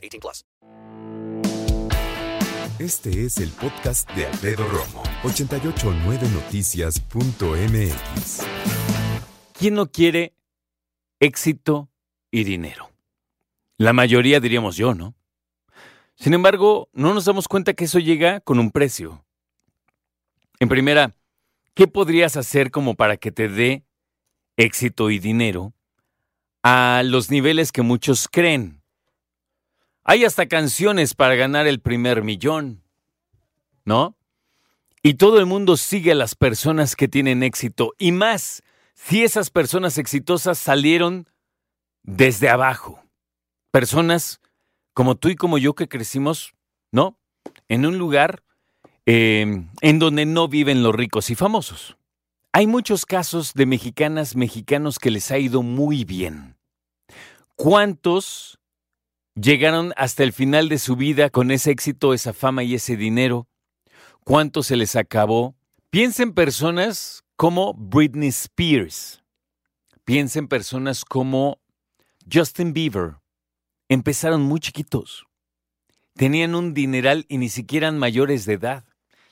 18 plus. Este es el podcast de Alfredo Romo. 889noticias.mx ¿Quién no quiere éxito y dinero? La mayoría diríamos yo, ¿no? Sin embargo, no nos damos cuenta que eso llega con un precio. En primera, ¿qué podrías hacer como para que te dé éxito y dinero a los niveles que muchos creen? Hay hasta canciones para ganar el primer millón, ¿no? Y todo el mundo sigue a las personas que tienen éxito, y más si esas personas exitosas salieron desde abajo. Personas como tú y como yo que crecimos, ¿no? En un lugar eh, en donde no viven los ricos y famosos. Hay muchos casos de mexicanas, mexicanos que les ha ido muy bien. ¿Cuántos llegaron hasta el final de su vida con ese éxito, esa fama y ese dinero? ¿Cuántos se les acabó? Piensa en personas como Britney Spears. Piensa en personas como Justin Bieber. Empezaron muy chiquitos. Tenían un dineral y ni siquiera eran mayores de edad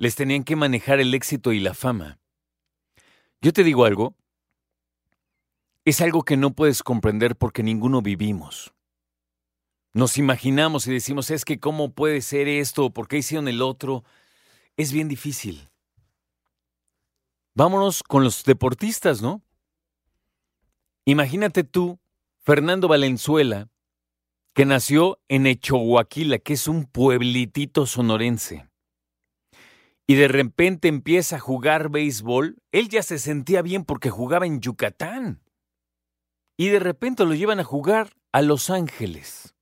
les tenían que manejar el éxito y la fama. Yo te digo algo, es algo que no puedes comprender porque ninguno vivimos. Nos imaginamos y decimos, es que cómo puede ser esto, por qué hicieron el otro. Es bien difícil. Vámonos con los deportistas, ¿no? Imagínate tú, Fernando Valenzuela, que nació en Echohuaquila, que es un pueblitito sonorense y de repente empieza a jugar béisbol, él ya se sentía bien porque jugaba en Yucatán. Y de repente lo llevan a jugar a Los Ángeles.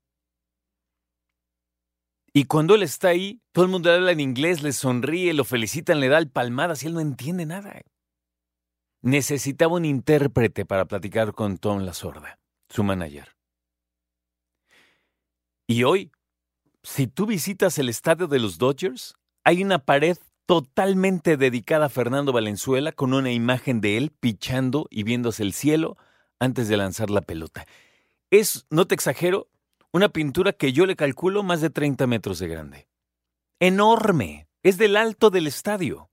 Y cuando él está ahí, todo el mundo habla en inglés, le sonríe, lo felicitan, le da el palmadas y él no entiende nada. Necesitaba un intérprete para platicar con Tom La Sorda, su manager. Y hoy, si tú visitas el estadio de los Dodgers, hay una pared totalmente dedicada a Fernando Valenzuela con una imagen de él pichando y viéndose el cielo antes de lanzar la pelota. Es, no te exagero, una pintura que yo le calculo más de 30 metros de grande. Enorme. Es del alto del estadio.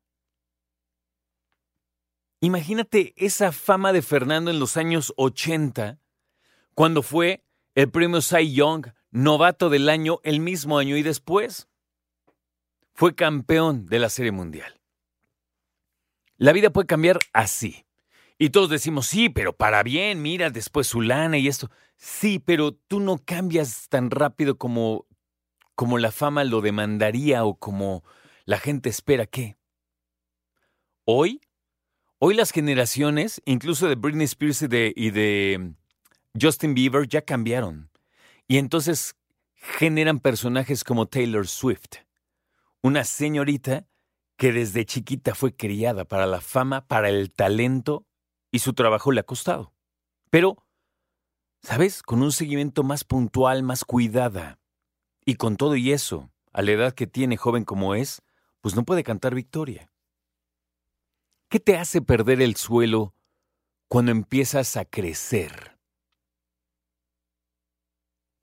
Imagínate esa fama de Fernando en los años 80, cuando fue el premio Cy Young, novato del año, el mismo año y después fue campeón de la Serie Mundial. La vida puede cambiar así. Y todos decimos, sí, pero para bien, mira, después su lana y esto. Sí, pero tú no cambias tan rápido como, como la fama lo demandaría o como la gente espera que. Hoy, hoy las generaciones, incluso de Britney Spears y de, y de Justin Bieber, ya cambiaron. Y entonces generan personajes como Taylor Swift una señorita que desde chiquita fue criada para la fama, para el talento, y su trabajo le ha costado. Pero, ¿sabes? Con un seguimiento más puntual, más cuidada. Y con todo y eso, a la edad que tiene joven como es, pues no puede cantar victoria. ¿Qué te hace perder el suelo cuando empiezas a crecer?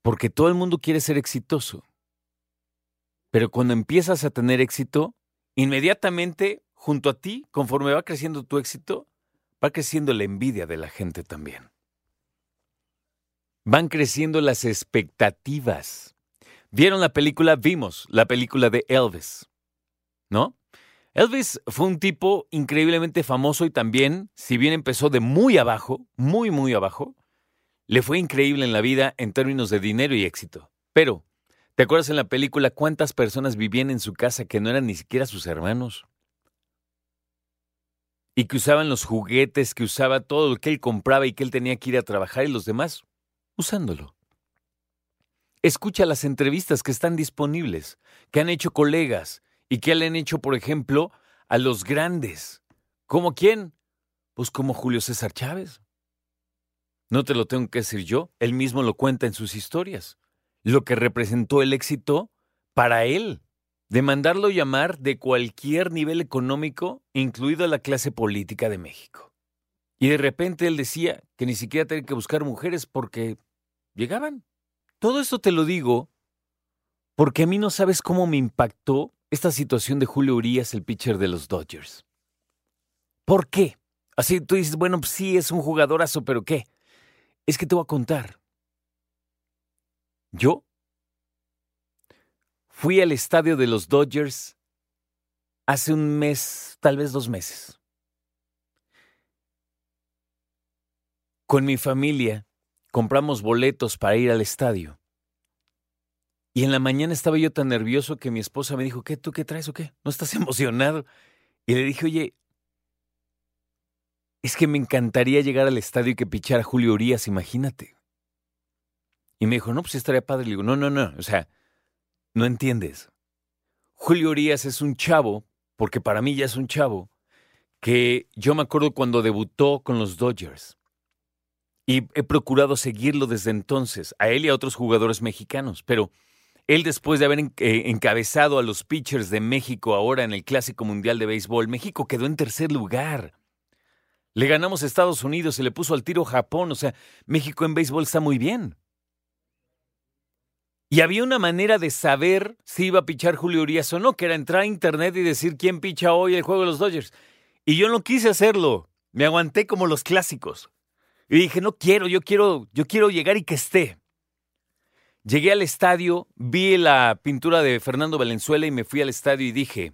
Porque todo el mundo quiere ser exitoso. Pero cuando empiezas a tener éxito, inmediatamente junto a ti, conforme va creciendo tu éxito, va creciendo la envidia de la gente también. Van creciendo las expectativas. ¿Vieron la película? Vimos la película de Elvis. ¿No? Elvis fue un tipo increíblemente famoso y también, si bien empezó de muy abajo, muy, muy abajo, le fue increíble en la vida en términos de dinero y éxito. Pero ¿Te acuerdas en la película cuántas personas vivían en su casa que no eran ni siquiera sus hermanos? Y que usaban los juguetes, que usaba todo lo que él compraba y que él tenía que ir a trabajar y los demás usándolo. escucha las entrevistas que están disponibles, que han hecho colegas y que le han hecho, por ejemplo, a los grandes. ¿Como quién? Pues como Julio César Chávez. No te lo tengo que decir yo, él mismo lo cuenta en sus historias. Lo que representó el éxito para él, de mandarlo llamar de cualquier nivel económico, incluido la clase política de México. Y de repente él decía que ni siquiera tenía que buscar mujeres porque llegaban. Todo esto te lo digo porque a mí no sabes cómo me impactó esta situación de Julio Urias, el pitcher de los Dodgers. ¿Por qué? Así tú dices, bueno, pues sí, es un jugadorazo, pero ¿qué? Es que te voy a contar. Yo fui al estadio de los Dodgers hace un mes, tal vez dos meses. Con mi familia compramos boletos para ir al estadio. Y en la mañana estaba yo tan nervioso que mi esposa me dijo, ¿qué? ¿Tú qué traes o qué? ¿No estás emocionado? Y le dije, oye, es que me encantaría llegar al estadio y que pichara Julio Urias, imagínate. Y me dijo, no, pues estaría padre. Le digo, no, no, no, o sea, no entiendes. Julio Urias es un chavo, porque para mí ya es un chavo, que yo me acuerdo cuando debutó con los Dodgers. Y he procurado seguirlo desde entonces, a él y a otros jugadores mexicanos. Pero él, después de haber eh, encabezado a los pitchers de México ahora en el Clásico Mundial de Béisbol, México quedó en tercer lugar. Le ganamos a Estados Unidos, se le puso al tiro Japón. O sea, México en béisbol está muy bien. Y había una manera de saber si iba a pichar Julio Urias o no, que era entrar a internet y decir quién picha hoy el juego de los Dodgers. Y yo no quise hacerlo. Me aguanté como los clásicos. Y dije, no quiero, yo quiero, yo quiero llegar y que esté. Llegué al estadio, vi la pintura de Fernando Valenzuela y me fui al estadio y dije,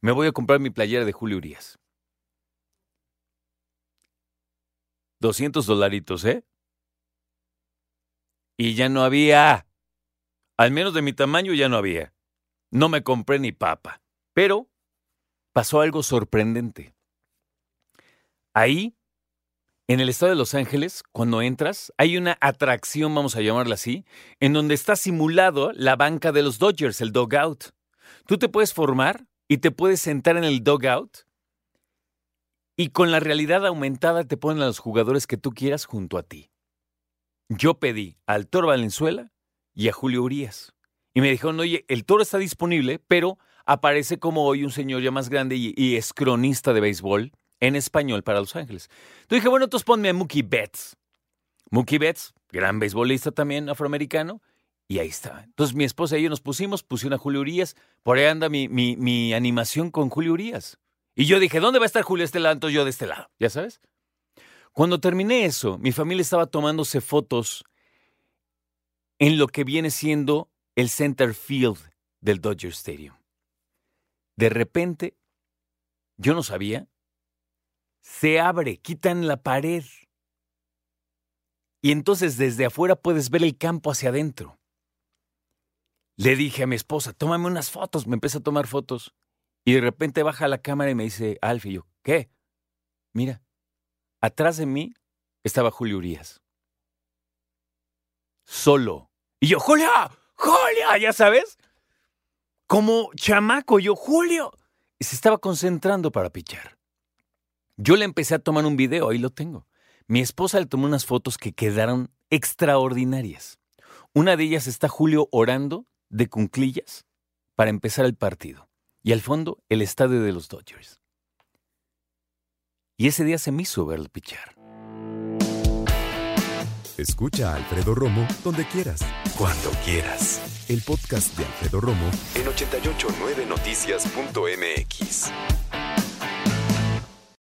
me voy a comprar mi playera de Julio Urias. 200 dolaritos, ¿eh? Y ya no había. Al menos de mi tamaño ya no había. No me compré ni papa. Pero pasó algo sorprendente. Ahí en el estado de Los Ángeles, cuando entras, hay una atracción, vamos a llamarla así, en donde está simulado la banca de los Dodgers, el dugout. Tú te puedes formar y te puedes sentar en el dugout y con la realidad aumentada te ponen a los jugadores que tú quieras junto a ti. Yo pedí al Toro Valenzuela y a Julio Urias. Y me dijeron, oye, el Toro está disponible, pero aparece como hoy un señor ya más grande y, y es cronista de béisbol en español para Los Ángeles. Entonces dije, bueno, entonces ponme a Mookie Betts. Mookie Betts, gran beisbolista también afroamericano, y ahí está. Entonces mi esposa y yo nos pusimos, pusieron a Julio Urias, por ahí anda mi, mi, animación con Julio Urias. Y yo dije, ¿dónde va a estar Julio este lado? Entonces yo de este lado, ¿ya sabes? Cuando terminé eso, mi familia estaba tomándose fotos en lo que viene siendo el center field del Dodger Stadium. De repente, yo no sabía, se abre, quitan la pared. Y entonces desde afuera puedes ver el campo hacia adentro. Le dije a mi esposa, tómame unas fotos. Me empieza a tomar fotos. Y de repente baja la cámara y me dice, Alfie, yo, ¿qué? Mira, atrás de mí estaba Julio Urias. Solo. Y yo, Julio, Julio, ya sabes. Como chamaco, yo, Julio. Y se estaba concentrando para pichar. Yo le empecé a tomar un video, ahí lo tengo. Mi esposa le tomó unas fotos que quedaron extraordinarias. Una de ellas está Julio orando de cunclillas para empezar el partido. Y al fondo, el estadio de los Dodgers. Y ese día se me hizo verlo pichar. Escucha a Alfredo Romo donde quieras, cuando quieras. El podcast de Alfredo Romo en 889noticias.mx.